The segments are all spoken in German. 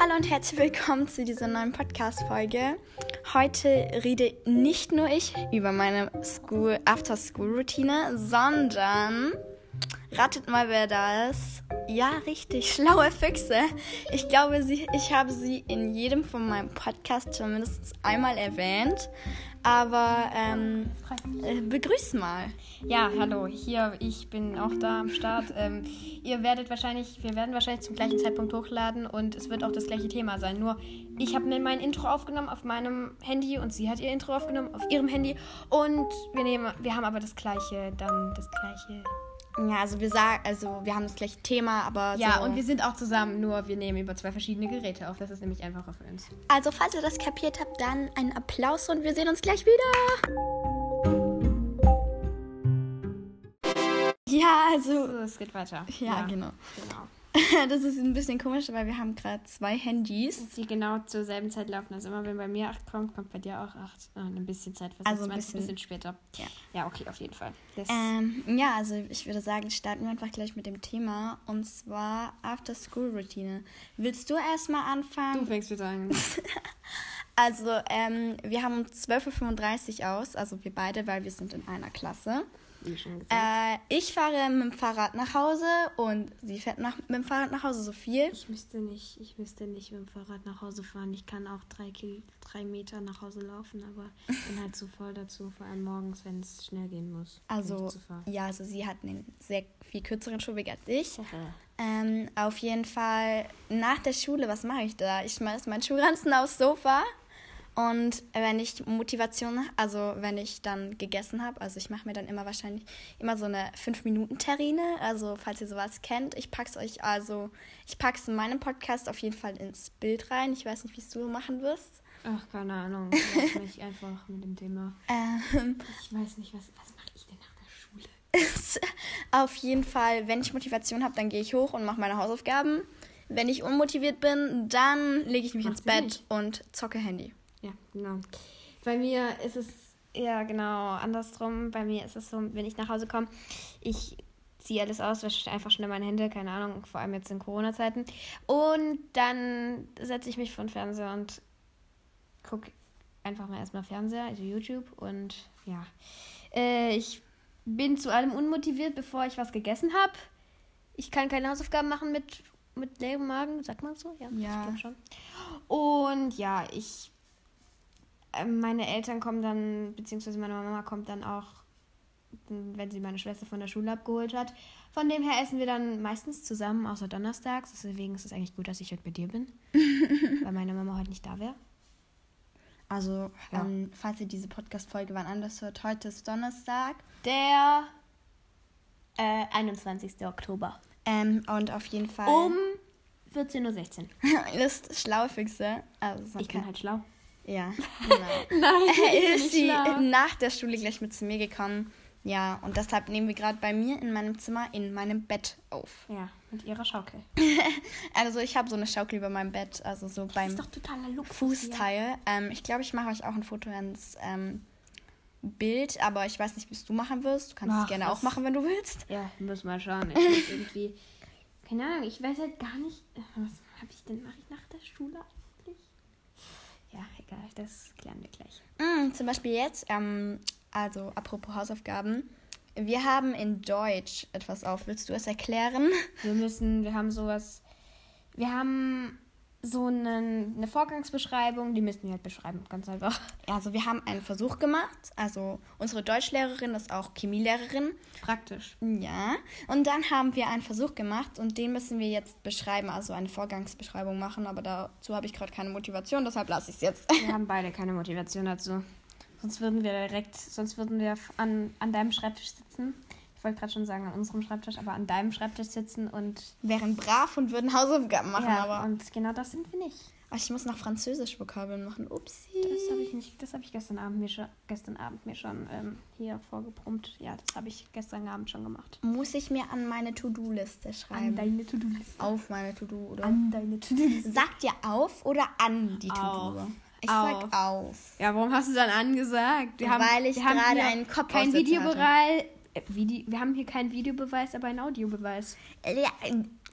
Hallo und herzlich willkommen zu dieser neuen Podcast-Folge. Heute rede nicht nur ich über meine School, After-School-Routine, sondern ratet mal, wer da ist. Ja, richtig, schlaue Füchse. Ich glaube, sie, ich habe sie in jedem von meinem Podcast zumindest einmal erwähnt. Aber ähm, äh, begrüß mal. Ja, hallo, hier, ich bin auch da am Start. Ähm, ihr werdet wahrscheinlich, wir werden wahrscheinlich zum gleichen Zeitpunkt hochladen und es wird auch das gleiche Thema sein. Nur ich habe mir mein Intro aufgenommen auf meinem Handy und sie hat ihr Intro aufgenommen auf ihrem Handy und wir nehmen, wir haben aber das gleiche, dann das gleiche ja, also wir sagen, also wir haben das gleiche Thema, aber Ja, so. und wir sind auch zusammen, nur wir nehmen über zwei verschiedene Geräte auf. Das ist nämlich einfacher für uns. Also falls ihr das kapiert habt, dann einen Applaus und wir sehen uns gleich wieder. Ja, also So, es geht weiter. ja, genau. genau. Das ist ein bisschen komisch, weil wir haben gerade zwei Handys. Die genau zur selben Zeit laufen. Also immer wenn bei mir 8 kommt, kommt bei dir auch 8. Ah, ein bisschen Zeit versetzt. Also ein Meinst du bisschen- bisschen später. Ja. Ja, okay, auf jeden Fall. Ähm, ja, also ich würde sagen, starten wir einfach gleich mit dem Thema und zwar After School Routine. Willst du erstmal du anfangen? fängst wieder an. Also, ähm, wir haben um 12.35 Uhr aus, also wir beide, weil wir sind in einer Klasse. Äh, ich fahre mit dem Fahrrad nach Hause und sie fährt nach, mit dem Fahrrad nach Hause, so viel. Ich müsste nicht, ich müsste nicht mit dem Fahrrad nach Hause fahren. Ich kann auch drei, Kil drei Meter nach Hause laufen, aber ich bin halt zu voll dazu, vor allem morgens, wenn es schnell gehen muss. Also, ja, also sie hat einen sehr viel kürzeren Schulweg als ich. Ähm, auf jeden Fall nach der Schule, was mache ich da? Ich schmeiß meinen Schulranzen aufs Sofa und wenn ich Motivation, also wenn ich dann gegessen habe, also ich mache mir dann immer wahrscheinlich immer so eine 5-Minuten-Terrine, also falls ihr sowas kennt, ich pack's euch also, ich pack's in meinem Podcast auf jeden Fall ins Bild rein. Ich weiß nicht, wie es du machen wirst. Ach, keine Ahnung. Lass mich einfach mit dem Thema. Ähm, Ich weiß nicht, was, was mache ich denn nach der Schule? auf jeden Fall, wenn ich Motivation habe, dann gehe ich hoch und mache meine Hausaufgaben. Wenn ich unmotiviert bin, dann lege ich mich Macht ins Bett nicht. und zocke Handy. Ja, genau. Bei mir ist es ja genau andersrum. Bei mir ist es so, wenn ich nach Hause komme, ich ziehe alles aus, wasche einfach schnell meine Hände, keine Ahnung, vor allem jetzt in Corona-Zeiten. Und dann setze ich mich vor den Fernseher und gucke einfach mal erstmal Fernseher, also YouTube. Und ja, äh, ich bin zu allem unmotiviert, bevor ich was gegessen habe. Ich kann keine Hausaufgaben machen mit, mit leerem Magen, sagt man so? Ja, Ja. ich glaube schon. Und ja, ich meine Eltern kommen dann, beziehungsweise meine Mama kommt dann auch, wenn sie meine Schwester von der Schule abgeholt hat. Von dem her essen wir dann meistens zusammen, außer donnerstags. Deswegen ist es eigentlich gut, dass ich heute bei dir bin, weil meine Mama heute nicht da wäre. Also, Ja. ähm, falls ihr diese Podcast-Folge wann anders hört, heute ist Donnerstag. Der äh, 21. Oktober. Ähm, und auf jeden Fall. Um 14.16 Uhr. Ihr wisst, schlaue Füchse. Also, Ich bin halt schlau. Ja, genau. Nein, Äh, ist sie nach der Schule gleich mit zu mir gekommen. Ja, und deshalb nehmen wir gerade bei mir in meinem Zimmer in meinem Bett auf. Ja, mit ihrer Schaukel. Also ich habe so eine Schaukel über meinem Bett, also so beim doch totaler Luxus. Fußteil. Ähm, ich glaube, ich mache euch auch ein Foto ins ähm, Bild, aber ich weiß nicht, wie es du machen wirst. Du kannst es Ach, gerne was- auch machen, wenn du willst. Ja, muss mal schauen. Irgendwie. Keine Ahnung, ich weiß halt gar nicht. äh, Was habe ich denn? Mache ich nach der Schule egal, das klären wir gleich. Mm, zum Beispiel jetzt, ähm, also apropos Hausaufgaben. Wir haben in Deutsch etwas auf. Willst du es erklären? Wir müssen, wir haben sowas. Wir haben so einen, eine Vorgangsbeschreibung, die müssen wir halt beschreiben, ganz einfach. Also wir haben einen Versuch gemacht. Also unsere Deutschlehrerin ist auch Chemielehrerin. Praktisch. Ja. Und dann haben wir einen Versuch gemacht und den müssen wir jetzt beschreiben, also eine Vorgangsbeschreibung machen. Aber dazu habe ich gerade keine Motivation, deshalb lasse ich es jetzt. Wir haben beide keine Motivation dazu. Sonst würden wir direkt, sonst würden wir an, an deinem Schreibtisch sitzen. Ich wollte gerade schon sagen an unserem Schreibtisch, aber an deinem Schreibtisch sitzen und Wären brav und würden Hausaufgaben machen, ja, aber und genau das sind wir nicht. Ach, ich muss noch Französisch Vokabeln machen. Upsi. Das habe ich nicht, das habe ich gestern Abend mir schon, gestern Abend mir schon ähm, hier vorgebrummt. Ja, das habe ich gestern Abend schon gemacht. Muss ich mir an meine To-Do-Liste schreiben? deine To-Do-Liste. auf meine To-Do oder? An deine To-Do-Liste. Sagt ihr auf oder an die. To-Do? Ich Auf. sag auf. Ja, warum hast du dann angesagt? Weil ich gerade einen Kopf kein Videobeweis. Äh, Vide wir haben hier keinen Videobeweis, aber einen Audiobeweis. Ja,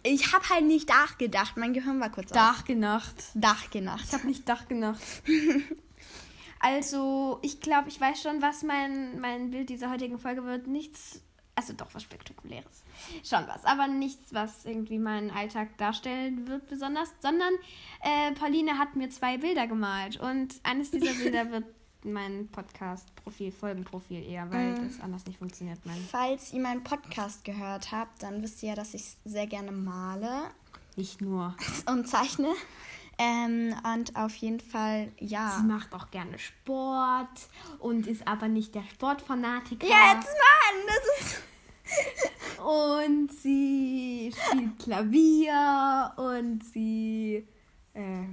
ich habe halt nicht nachgedacht. Mein Gehirn war kurz Dachgenacht. Dachgenacht. Ich habe nicht Dachgenacht. also, ich glaube, ich weiß schon, was mein, mein Bild dieser heutigen Folge wird. Nichts, also doch was Spektakuläres. Schon was, aber nichts, was irgendwie meinen Alltag darstellen wird besonders, sondern äh, Pauline hat mir zwei Bilder gemalt und eines dieser Bilder wird mein Podcast-Profil, Folgenprofil eher, weil Mm. das anders nicht funktioniert. Mein Falls ihr meinen Podcast gehört habt, dann wisst ihr ja, dass ich sehr gerne male nicht nur. und zeichne. Ähm, und auf jeden Fall, ja. Sie macht auch gerne Sport und ist aber nicht der Sportfanatiker. Jetzt, Mann! Das ist. Und sie spielt Klavier und sie äh,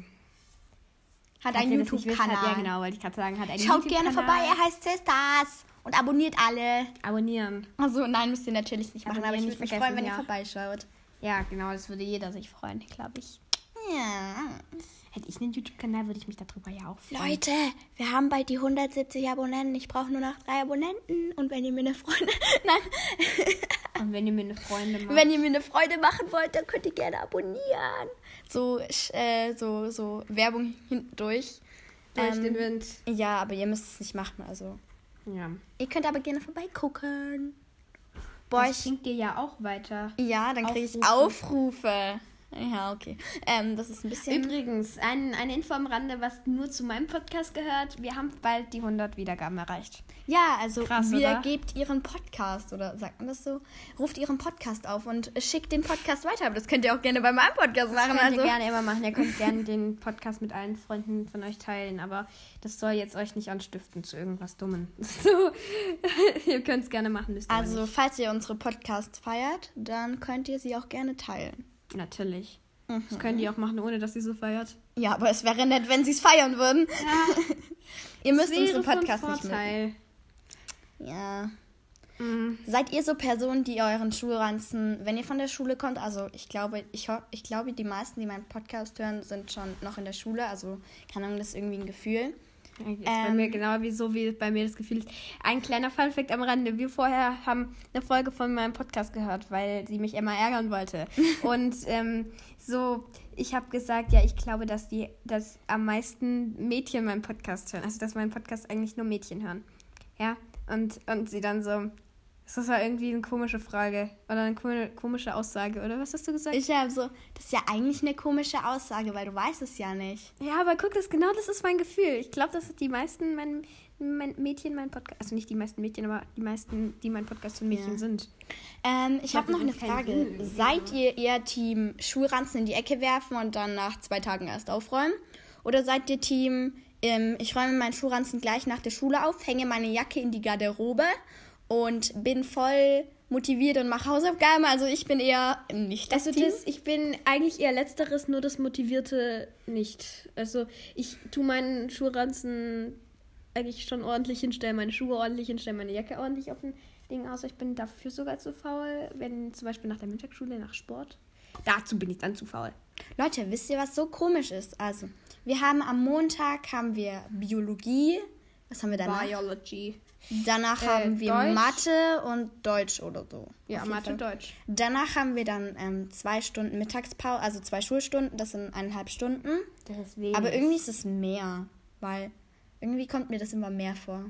Hat einen YouTube-Kanal. Ja, genau, wollte ich gerade sagen. Hat einen Schaut gerne vorbei, er heißt Sisters. Und abonniert alle. Abonnieren. Also, nein, müsst ihr natürlich nicht machen, aber Abonnieren ich nicht würde mich freuen, wenn ja. ihr vorbeischaut. Ja, genau, das würde jeder sich freuen, glaube ich. Ja. Hätte ich einen YouTube-Kanal, würde ich mich darüber ja auch freuen. Leute, wir haben bald die 170 Abonnenten. Ich brauche nur noch drei Abonnenten. Und wenn ihr mir eine Freude. Nein. Und wenn ihr mir eine Freundin macht. Wenn ihr mir eine Freude machen wollt, dann könnt ihr gerne abonnieren. So, äh, so, so Werbung hindurch. durch Ähm, den Wind. Ja, aber ihr müsst es nicht machen. Also, Ja. ihr könnt aber gerne vorbeigucken. Boah, Das ich, dir ja auch weiter. ja, dann kriege ich Aufrufe. Ja, okay. Ähm, das ist ein bisschen. Übrigens, ein, eine Info am Rande, was nur zu meinem Podcast gehört. Wir haben bald die 100 Wiedergaben erreicht. Ja, also Krass, wiedergebt ihren Podcast oder sagt man das so? Ruft ihren Podcast auf und schickt den Podcast weiter. Aber das könnt ihr auch gerne bei meinem Podcast machen. könnt Also. ihr gerne immer machen. Ihr könnt gerne den Podcast mit allen Freunden von euch teilen, aber das soll jetzt euch nicht anstiften zu irgendwas Dummen. So, ihr könnt es gerne machen, Also, falls ihr unsere Podcasts feiert, dann könnt ihr sie auch gerne teilen. Natürlich. Mhm. Das könnt ihr auch machen, ohne dass ihr so feiert. Ja, aber es wäre nett, wenn sie es feiern würden. ihr müsst unsere Podcasts nicht mögen. Ja. Mhm. Seid ihr so Personen, die euren Schulranzen, wenn ihr von der Schule kommt, also ich glaube, ich, ich glaube, die meisten, die meinen Podcast hören, sind schon noch in der Schule, also keine Ahnung, das ist irgendwie ein Gefühl. Ist bei Ähm, mir genau wie so, wie bei mir das Gefühl ist. Ein kleiner Funfact am Rande. Wir vorher haben eine Folge von meinem Podcast gehört, weil sie mich immer ärgern wollte. Und ähm, so, ich habe gesagt, ja, ich glaube, dass die, dass am meisten Mädchen meinen Podcast hören. Also, dass meinen Podcast eigentlich nur Mädchen hören. Ja, und, und sie dann so, das war irgendwie eine komische Frage oder eine ko- komische Aussage, oder was hast du gesagt? Ich habe so, das ist ja eigentlich eine komische Aussage, weil du weißt es ja nicht. Ja, aber guck, das genau das ist mein Gefühl. Ich glaube, dass die meisten mein, mein Mädchen mein Podcast, also nicht die meisten Mädchen, aber die meisten, die mein Podcast von Mädchen Ja. sind. Ähm, ich habe noch eine Frage. Sinn Seid ihr eher Team Schulranzen in die Ecke werfen und dann nach zwei Tagen erst aufräumen? Oder seid ihr Team, ähm, ich räume meinen Schulranzen gleich nach der Schule auf, hänge meine Jacke in die Garderobe und bin voll motiviert und mache Hausaufgaben? Also ich bin eher nicht das Also Team. das, ich bin eigentlich eher letzteres, nur das Motivierte nicht. Also ich tue meinen Schulranzen eigentlich schon ordentlich hinstellen, meine Schuhe ordentlich hinstellen, meine Jacke ordentlich auf dem Ding aus. Ich bin dafür sogar zu faul, wenn zum Beispiel nach der Mittagsschule, nach Sport. Dazu bin ich dann zu faul. Leute, wisst ihr, was so komisch ist? Also, wir haben am Montag haben wir Biologie. Was haben wir danach? Biology. Danach Äh, haben wir Deutsch. Mathe und Deutsch oder so. Ja, Mathe, Fall. Deutsch. Danach haben wir dann ähm, zwei Stunden Mittagspause, also zwei Schulstunden, das sind eineinhalb Stunden. Das ist wenig. Aber irgendwie ist es mehr, weil irgendwie kommt mir das immer mehr vor.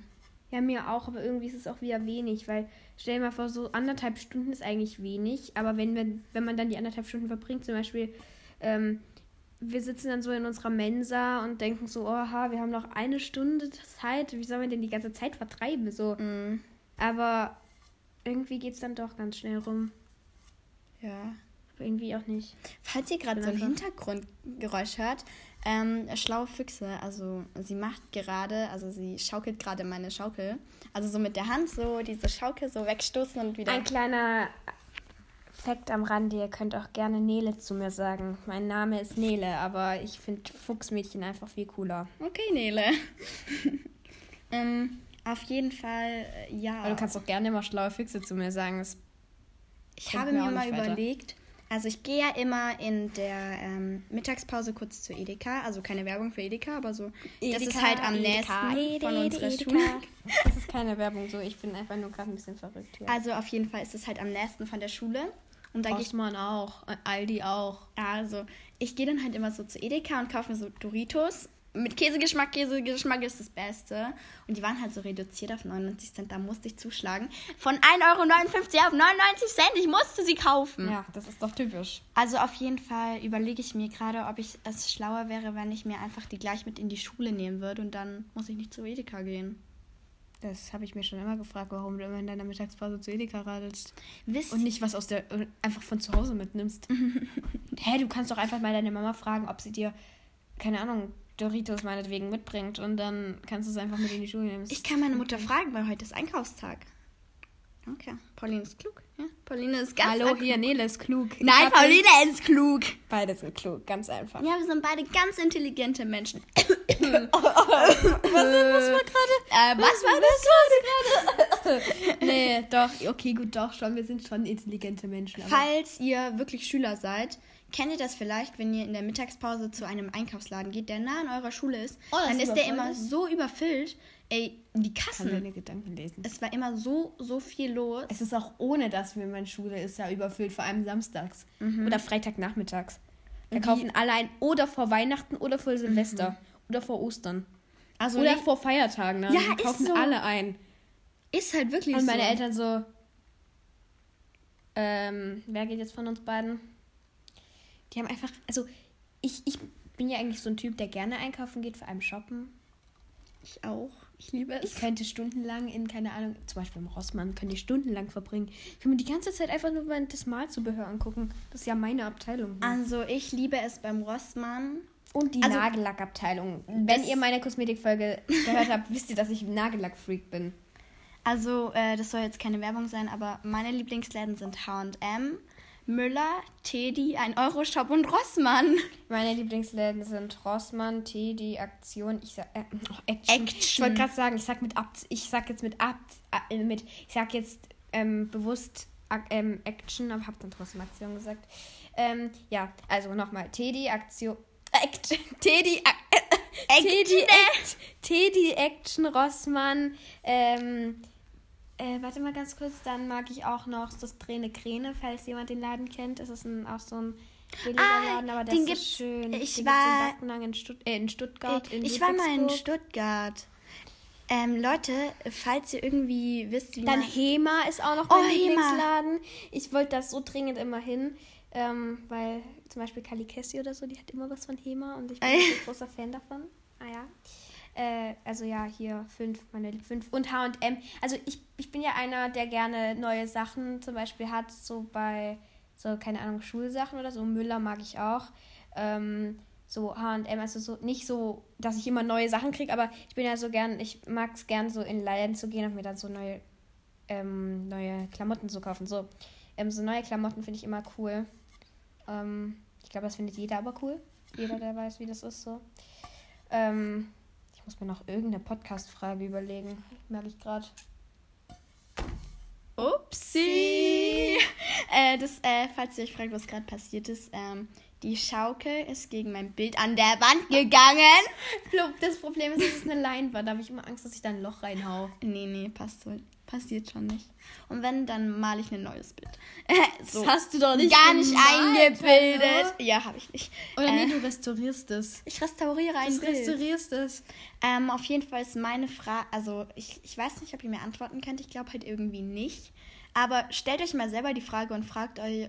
Ja, mir auch, aber irgendwie ist es auch wieder wenig, weil stell dir mal vor, so anderthalb Stunden ist eigentlich wenig, aber wenn, wir, wenn man dann die anderthalb Stunden verbringt, zum Beispiel, ähm, wir sitzen dann so in unserer Mensa und denken so, oha, wir haben noch eine Stunde Zeit, wie sollen wir denn die ganze Zeit vertreiben? So, Mm, aber irgendwie geht es dann doch ganz schnell rum. ja. Aber irgendwie auch nicht. Falls ihr gerade so ein. Hintergrundgeräusch hört, ähm, schlaue Füchse, also sie macht gerade, also sie schaukelt gerade meine Schaukel. Also so mit der Hand so diese Schaukel so wegstoßen und wieder. Ein kleiner Fakt am Rande, ihr könnt auch gerne Nele zu mir sagen. Mein Name ist Nele, aber ich finde Fuchsmädchen einfach viel cooler. Okay, Nele. ähm, auf jeden Fall, äh, ja. Aber du kannst auch gerne immer schlaue Füchse zu mir sagen. Das Ich habe mir mir mal weiter. überlegt, also ich gehe ja immer in der ähm, Mittagspause kurz zu Edeka, also keine Werbung für Edeka, aber so, das ist halt am nächsten von unserer Schule. Das ist keine Werbung so, ich bin einfach nur gerade ein bisschen verrückt hier. Also auf jeden Fall ist es halt am nächsten von der Schule Und da Rossmann auch, äh, Aldi auch. Also, ich gehe dann halt immer so zu Edeka und kaufe mir so Doritos. Mit Käsegeschmack, Käsegeschmack ist das Beste. Und die waren halt so reduziert auf 99 Cent, da musste ich zuschlagen. Von 1,59 Euro auf 99 Cent, ich musste sie kaufen. Ja, das ist doch typisch. Also auf jeden Fall überlege ich mir gerade, ob ich es schlauer wäre, wenn ich mir einfach die gleich mit in die Schule nehmen würde und dann muss ich nicht zu Edeka gehen. Das habe ich mir schon immer gefragt, warum du immer in deiner Mittagspause zu Edeka radelst. Wisst Und nicht was aus der einfach von zu Hause mitnimmst. Hä, du kannst doch einfach mal deine Mama fragen, ob sie dir, keine Ahnung, Doritos meinetwegen mitbringt und dann kannst du es einfach mit in die Schule nehmen. Ich kann meine Mutter fragen, weil heute ist Einkaufstag. Okay, Pauline ist klug. Ja? Pauline ist ganz Hallo, hier, Nele ist klug. Ich Nein, hab- Pauline ist klug. Beide sind klug, ganz einfach. Ja, wir sind beide ganz intelligente Menschen. Was, was war gerade? Äh, was war das gerade? nee, doch, okay, gut, doch schon. Wir sind schon intelligente Menschen. Falls ihr wirklich Schüler seid, kennt ihr das vielleicht, wenn ihr in der Mittagspause zu einem Einkaufsladen geht, der nah an eurer Schule ist, Oh, das dann ist ist der immer so überfüllt. Ey, die kann Kassen. deine Gedanken lesen. Es war immer so, so viel los. Es ist auch ohne, dass wir meine Schule ist ja überfüllt, vor allem samstags oder Freitagnachmittags. Da Und die- kaufen alle ein oder vor Weihnachten oder vor Silvester oder vor Ostern Also oder nicht- vor Feiertagen. Ne? Ja, Die kaufen so. alle ein. ist halt wirklich Und so. meine Eltern so. Ähm, wer geht jetzt von uns beiden? Die haben einfach, also ich, ich bin ja eigentlich so ein Typ, der gerne einkaufen geht, vor allem shoppen. Ich auch. Ich liebe Ich es. könnte stundenlang in, keine Ahnung, zum Beispiel im Rossmann, könnte ich stundenlang verbringen. Ich kann mir die ganze Zeit einfach nur mein- das Malzubehör angucken. Das ist ja meine Abteilung. hier. Also ich liebe es beim Rossmann. Und die also- Nagellackabteilung. Wenn ihr meine Kosmetikfolge gehört habt, wisst ihr, dass ich ein Nagellackfreak bin. Also äh, das soll jetzt keine Werbung sein, aber meine Lieblingsläden sind H&M, Müller, Teddy, ein Euroshop und Rossmann. Meine Lieblingsläden sind Rossmann, Teddy, Aktion, ich sag, äh, oh, Action. Action. Ich wollte gerade sagen, ich sag mit ab, ich sag jetzt mit ab, äh, mit, ich sag jetzt ähm, bewusst ähm, Action, aber hab dann trotzdem Aktion gesagt. Ähm, ja, also nochmal, Teddy, Aktion, Act, Teddy, Ak- Teddy, Act, Teddy, Action, Rossmann, ähm, äh, warte mal ganz kurz, dann mag ich auch noch das Träne Kräne, falls jemand den Laden kennt. Das ist ein, auch so ein billiger Ah, Laden, aber der den ist schön. ich den war- in in, Stutt äh, in Stuttgart, in ich war mal in. Stuttgart. Ähm, Leute, falls ihr irgendwie wisst, wie Dann man... Hema ist auch noch Oh, mein Hema. Lieblingsladen. Ich wollte das so dringend immer hin, ähm, weil zum Beispiel Kali Kessi oder so, die hat immer was von Hema und ich bin ein großer Fan davon. Ah ja. Äh, also ja, hier fünf, meine fünf und H&M. Also ich, ich bin ja einer, der gerne neue Sachen zum Beispiel hat, so bei so, keine Ahnung, Schulsachen oder so. Müller mag ich auch. Ähm, so H&M, also so nicht so, dass ich immer neue Sachen kriege, aber ich bin ja so gern, ich mag es gern so in Läden zu gehen und mir dann so neue, ähm, neue Klamotten zu kaufen. So, ähm, so neue Klamotten finde ich immer cool. Ähm, ich glaube, das findet jeder aber cool. Jeder, der weiß, wie das ist, so. Ähm, ich muss mir noch irgendeine Podcast-Frage überlegen. Merke ich gerade. Upsi! äh, das, äh, falls ihr euch fragt, was gerade passiert ist, ähm, die Schaukel ist gegen mein Bild an der Wand gegangen. Das Problem ist, es ist eine Leinwand. Da habe ich immer Angst, dass ich da ein Loch reinhau. Nee, nee, passt so. Passiert schon nicht. Und wenn, dann male ich ein neues Bild. so. Das hast du doch nicht Gar nicht gemalt, eingebildet. hallo? Ja, habe ich nicht. Oder Äh, nee, du restaurierst es. ich restauriere ein Du Bild. restaurierst es. Ähm, auf jeden Fall ist meine Frage, also ich, ich weiß nicht, ob ihr mir antworten könnt, ich glaube halt irgendwie nicht. Aber stellt euch mal selber die Frage und fragt eure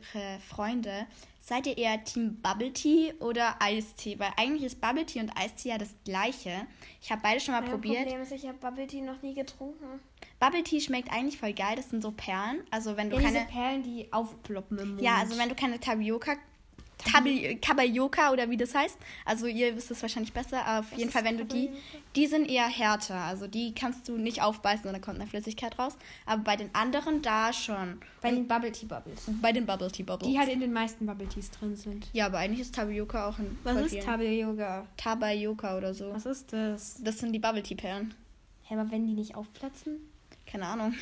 Freunde, seid ihr eher Team Bubble Tea oder Eistee? Weil eigentlich ist Bubble Tea und Eistee ja das gleiche. Ich habe beide schon mal Mein probiert. Problem ist, ich habe Bubble Tea noch nie getrunken. Bubble Tea schmeckt eigentlich voll geil, das sind so Perlen. Also wenn du Ja, keine... Perlen, die aufploppen im Mund. Ja, also wenn du keine Tapioca, Kabayoka oder wie das heißt, also ihr wisst es wahrscheinlich besser, aber auf jeden ist Fall, wenn du die, die sind eher härter, also die kannst du nicht aufbeißen und da kommt eine Flüssigkeit raus, aber bei den anderen da schon. Bei den Bubble Tea Bubbles. Bei den Bubble Tea Bubbles. Die halt in den meisten Bubble Teas drin sind. ja, aber eigentlich ist Tapioca auch ein Was ist. Tabe-Yoga? Tabayoka oder so. Was ist das? Das sind die Bubble Tea Perlen. Hä, aber wenn die nicht aufplatzen? Keine Ahnung.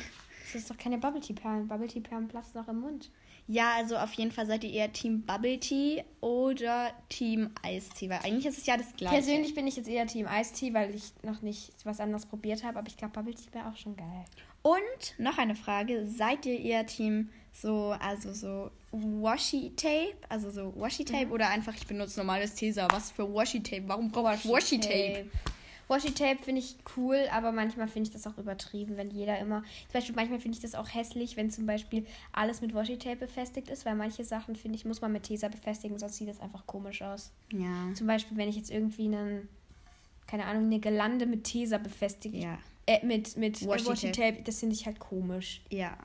Das ist doch keine Bubble Tea Perlen. Bubble Tea Perlen platzen doch im Mund. Ja, also auf jeden Fall seid ihr eher Team Bubble Tea oder Team Eistee, weil eigentlich ist es ja das gleiche. Persönlich bin ich jetzt eher Team Eistee, weil ich noch nicht was anderes probiert habe. Aber ich glaube, Bubble Tea wäre auch schon geil. Und noch eine Frage: Seid ihr eher Team so, also so Washi-Tape, also so Washi-Tape oder einfach ich benutze normales Tesa. Was für Washi-Tape? Warum brauche ich Washi-Tape? Washi-Tape finde ich cool, aber manchmal finde ich das auch übertrieben, wenn jeder immer. Zum Beispiel, manchmal finde ich das auch hässlich, wenn zum Beispiel alles mit Washi-Tape befestigt ist, weil manche Sachen, finde ich, muss man mit Tesa befestigen, sonst sieht das einfach komisch aus. Ja. Zum Beispiel, wenn ich jetzt irgendwie einen, keine Ahnung, eine Gelande mit Tesa befestige. Ja. Äh, mit mit Washi-Tape. Washi-Tape, das finde ich halt komisch. Ja.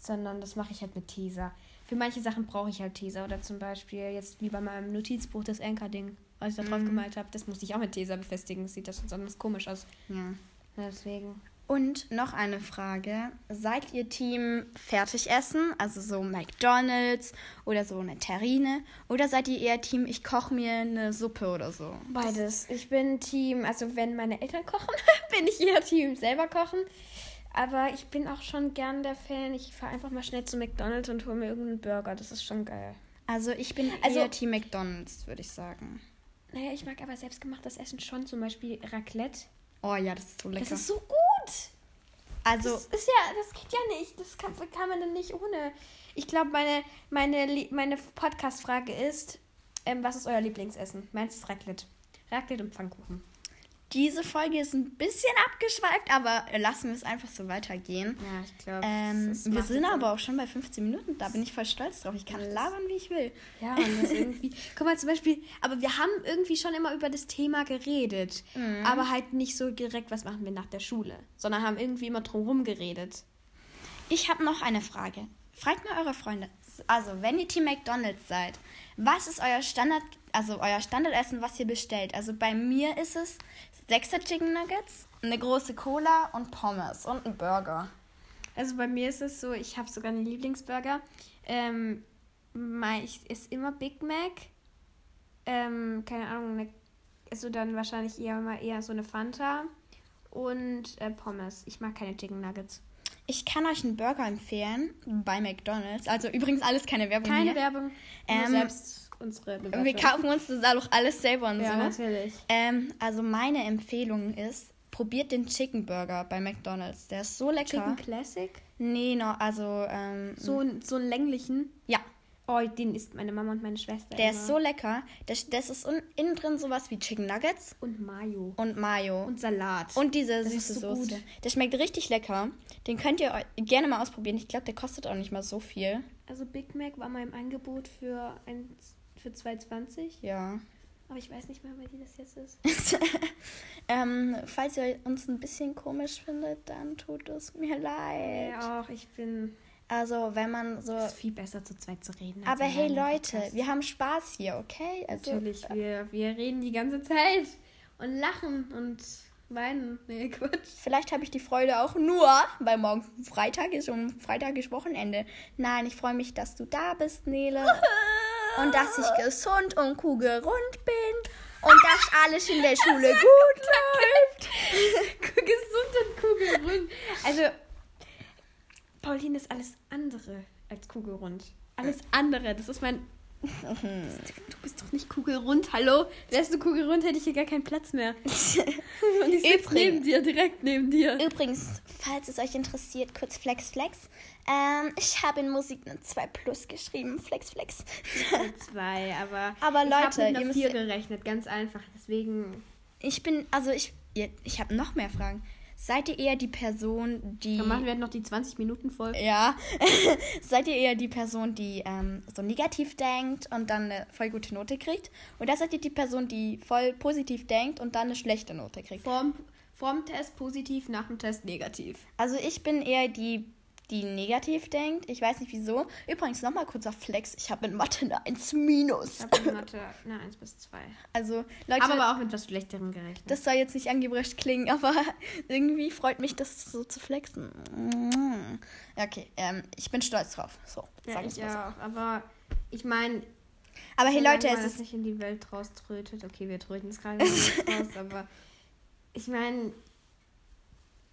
Sondern das mache ich halt mit Tesa. Für manche Sachen brauche ich halt Tesa. Oder zum Beispiel jetzt wie bei meinem Notizbuch das Anker-Ding, was ich da drauf Mhm. gemalt habe, das musste ich auch mit Tesa befestigen. Das sieht das sonst komisch aus. Ja. Ja, deswegen. Und noch eine Frage. Seid ihr Team Fertigessen, also so McDonalds oder so eine Terrine? Oder seid ihr eher Team, ich koche mir eine Suppe oder so? Beides. Ich bin Team, also wenn meine Eltern kochen, bin ich eher Team selber kochen. Aber ich bin auch schon gern der Fan. Ich fahre einfach mal schnell zu McDonalds und hole mir irgendeinen Burger. Das ist schon geil. Also ich bin Also- eher Team McDonalds, würde ich sagen. Naja, ich mag aber selbstgemachtes Essen schon. Zum Beispiel Raclette. Oh ja, das ist so lecker. Das ist so gut. also Das ist ja, das geht ja nicht. Das kann, kann man dann nicht ohne. Ich glaube, meine, meine, meine Podcast-Frage ist, ähm, was ist euer Lieblingsessen? Meins ist Raclette. Raclette und Pfannkuchen. Diese Folge ist ein bisschen abgeschweift, aber lassen wir es einfach so weitergehen. Ja, ich glaube. Ähm, wir sind aber auch schon bei 15 Minuten. Da bin ich voll stolz drauf. Ich kann Das- labern, wie ich will. Ja, und das irgendwie. Guck mal, zum Beispiel, aber wir haben irgendwie schon immer über das Thema geredet. Mhm. Aber halt nicht so direkt, was machen wir nach der Schule. Sondern haben irgendwie immer drumherum geredet. Ich habe noch eine Frage. Fragt mal eure Freunde. Also, wenn ihr Team McDonald's seid, was ist euer Standard, also euer Standardessen, was ihr bestellt? Also bei mir ist es sechser Chicken Nuggets, eine große Cola und Pommes und ein Burger. Also bei mir ist es so, ich habe sogar einen Lieblingsburger. Ähm, ich ist immer Big Mac. Ähm, keine Ahnung, eine, also dann wahrscheinlich eher mal eher so eine Fanta und äh, Pommes. Ich mag keine Chicken Nuggets. Ich kann euch einen Burger empfehlen bei McDonald's. Also übrigens alles keine Werbung Keine hier. Werbung. Ähm, nur selbst unsere Bewertung. Wir kaufen uns das auch alles selber und Ja, so. natürlich. Ähm, also meine Empfehlung ist, probiert den Chicken Burger bei McDonald's. Der ist so lecker. Chicken Classic. Nee, no, also ähm, So, so einen länglichen. ja, Oh, den isst meine Mama und meine Schwester. der immer. ist so lecker. Das, das ist un, innen drin sowas wie Chicken Nuggets Und Mayo. und Mayo. Und Salat. Und diese Das süße so Soße. gut. Der schmeckt richtig lecker. Den könnt ihr gerne mal ausprobieren. Ich glaube, der kostet auch nicht mal so viel. also Big Mac war mal im Angebot für, ein, für 2,20. Ja. Aber ich weiß nicht mehr, wer die das jetzt ist. ähm, falls ihr uns ein bisschen komisch findet, dann tut es mir leid. Ja, auch. Ich bin. Also, wenn man so. Es ist viel besser zu zweit zu reden. Aber hey Leute, wir haben Spaß hier, okay? Also, Natürlich, wir, wir reden die ganze Zeit und lachen und weinen. Nee, Quatsch. Vielleicht habe ich die Freude auch nur, weil morgen Freitag ist und Freitag ist Wochenende. Nein, ich freue mich, dass du da bist, Nele. und dass ich gesund und kugelrund bin. Und dass alles in der Schule gut läuft. Gesund und kugelrund. Also, Pauline ist alles andere als kugelrund. Alles andere. Das ist mein. Das, du bist doch nicht kugelrund, hallo? Wärst du kugelrund, hätte ich hier gar keinen Platz mehr. Und ich sitze Übrigens- neben dir, direkt neben dir. Übrigens, falls es euch interessiert, kurz Flex Flex. Ähm, ich habe in Musik eine 2 Plus geschrieben. Flex Flex. Zwei, aber. Aber ich Leute, einer müsst- vier gerechnet, ganz einfach. Deswegen. Ich bin, also ich, ich habe noch mehr Fragen. Seid ihr eher die Person, die. Dann machen wir noch die 20 Minuten voll. Ja. Seid ihr eher die Person, die ähm, so negativ denkt und dann eine voll gute Note kriegt? Oder seid ihr die Person, die voll positiv denkt und dann eine schlechte Note kriegt? Vorm, vorm Test positiv, nach dem Test negativ. Also ich bin eher die, die negativ denkt. Ich weiß nicht wieso. Übrigens nochmal kurzer Flex. Ich habe in Mathe eine 1 minus. Ich habe in Mathe eine 1 bis 2. Also Leute, Aber, aber auch mit was Schlechterem gerechnet. das soll jetzt nicht angebracht klingen, aber irgendwie freut mich das so zu flexen. Ja, Okay, ähm, ich bin stolz drauf. So, ja, sag ich mal so. auch. Aber ich meine, Aber hey Leute, es ist nicht in die Welt rauströtet. Okay, wir tröten es gerade nicht raus, aber ich meine,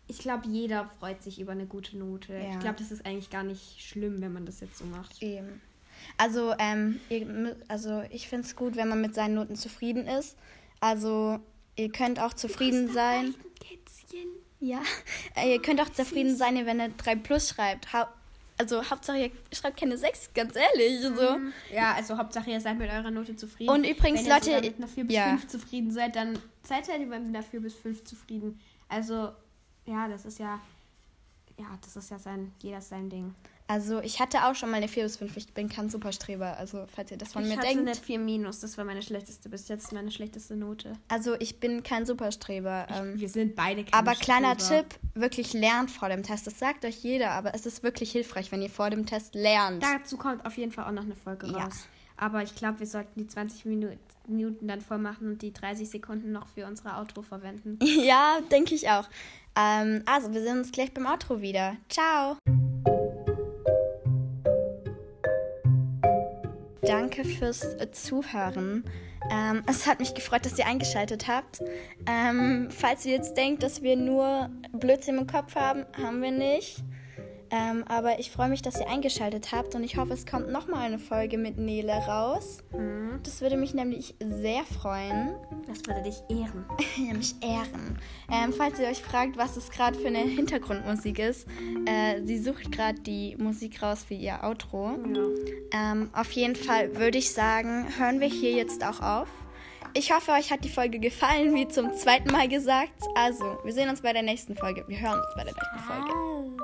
ich glaube, jeder freut sich über eine gute Note. Ja. Ich glaube, das ist eigentlich gar nicht schlimm, wenn man das jetzt so macht. Eben. Also, ähm, ihr, also ich finde es gut, wenn man mit seinen Noten zufrieden ist. Also, ihr könnt auch zufrieden sein. Kätzchen. Ja. Äh, ihr könnt auch zufrieden sein, wenn ihr 3 plus schreibt. Ha Also Hauptsache ihr schreibt keine 6, ganz ehrlich. So. Mhm. Ja, also Hauptsache ihr seid mit eurer Note zufrieden. Und übrigens, Wenn ihr Leute, sogar mit einer 4 bis ja. 5 zufrieden seid, dann seid ihr mit einer 4 bis 5 zufrieden. Also, ja, das ist ja, ja, das ist ja sein, jeder sein Ding. Also ich hatte auch schon mal eine 4 bis 5. Ich bin kein Superstreber. Also falls ihr das von ich mir hatte denkt. eine 4 minus, das war meine schlechteste, bis jetzt meine schlechteste Note. Also ich bin kein Superstreber. Ähm, Wir sind beide keine aber kleiner Streber. Tipp, wirklich lernt vor dem Test. Das sagt euch jeder, aber es ist wirklich hilfreich, wenn ihr vor dem Test lernt. Dazu kommt auf jeden Fall auch noch eine Folge Ja. raus. Aber ich glaube, wir sollten die 20 Minuten, Minuten dann voll machen und die 30 Sekunden noch für unsere Outro verwenden. Ja, denke ich auch. Ähm, also, wir sehen uns gleich beim Outro wieder. Ciao. Danke fürs äh, Zuhören. Ähm, es hat mich gefreut, dass ihr eingeschaltet habt. Ähm, falls ihr jetzt denkt, dass wir nur Blödsinn im Kopf haben, haben wir nicht. Ähm, aber ich freue mich, dass ihr eingeschaltet habt und ich hoffe, es kommt nochmal eine Folge mit Nele raus. Das würde mich nämlich sehr freuen. Das würde dich ehren. Ja, mich ehren. Ähm, falls ihr euch fragt, was es gerade für eine Hintergrundmusik ist, äh, sie sucht gerade die Musik raus für ihr Outro. Ja. Ähm, auf jeden Fall würde ich sagen, hören wir hier jetzt auch auf. Ich hoffe, euch hat die Folge gefallen, wie zum zweiten Mal gesagt. Also, wir sehen uns bei der nächsten Folge. Wir hören uns bei der nächsten Folge.